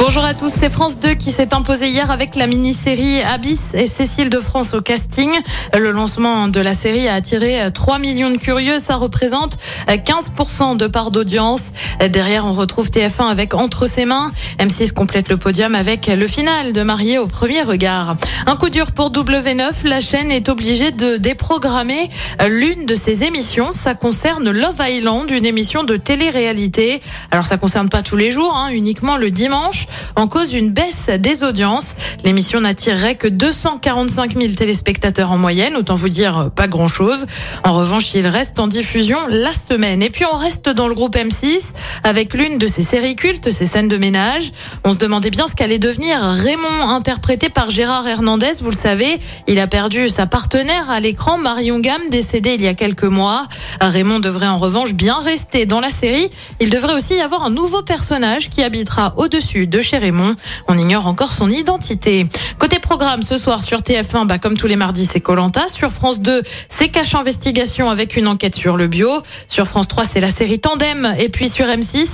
Bonjour à tous, c'est France 2 qui s'est imposé hier avec la mini-série Abyss et Cécile de France au casting. Le lancement de la série a attiré 3 millions de curieux, ça représente 15% de part d'audience. Derrière, on retrouve TF1 avec Entre ses mains. M6 complète le podium avec le final de Marié au premier regard. Un coup dur pour W9, la chaîne est obligée de déprogrammer l'une de ses émissions. Ça concerne Love Island, une émission de télé-réalité. Alors ça concerne pas tous les jours, hein, uniquement le dimanche en cause d'une baisse des audiences. L'émission n'attirerait que 245 000 téléspectateurs en moyenne, autant vous dire pas grand-chose. En revanche, il reste en diffusion la semaine. Et puis on reste dans le groupe M6 avec l'une de ses séries cultes, ses scènes de ménage. On se demandait bien ce qu'allait devenir Raymond, interprété par Gérard Hernandez. Vous le savez, il a perdu sa partenaire à l'écran, Marion Gamme, décédée il y a quelques mois. Raymond devrait en revanche bien rester dans la série. Il devrait aussi y avoir un nouveau personnage qui habitera au-dessus de chez Raymond. On ignore encore son identité. Côté programme, ce soir sur TF1, bah, comme tous les mardis, c'est Colanta. Sur France 2, c'est Cache Investigation avec une enquête sur le bio. Sur France 3, c'est la série Tandem. Et puis sur M6,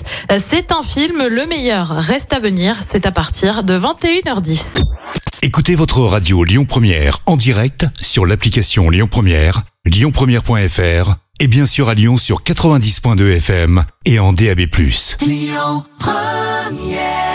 c'est un film, Le meilleur reste à venir. C'est à partir de 21h10. Écoutez votre radio Lyon Première en direct sur l'application Lyon Première, lyonpremière.fr et bien sûr à Lyon sur 90.2 FM et en DAB+. Lyon Première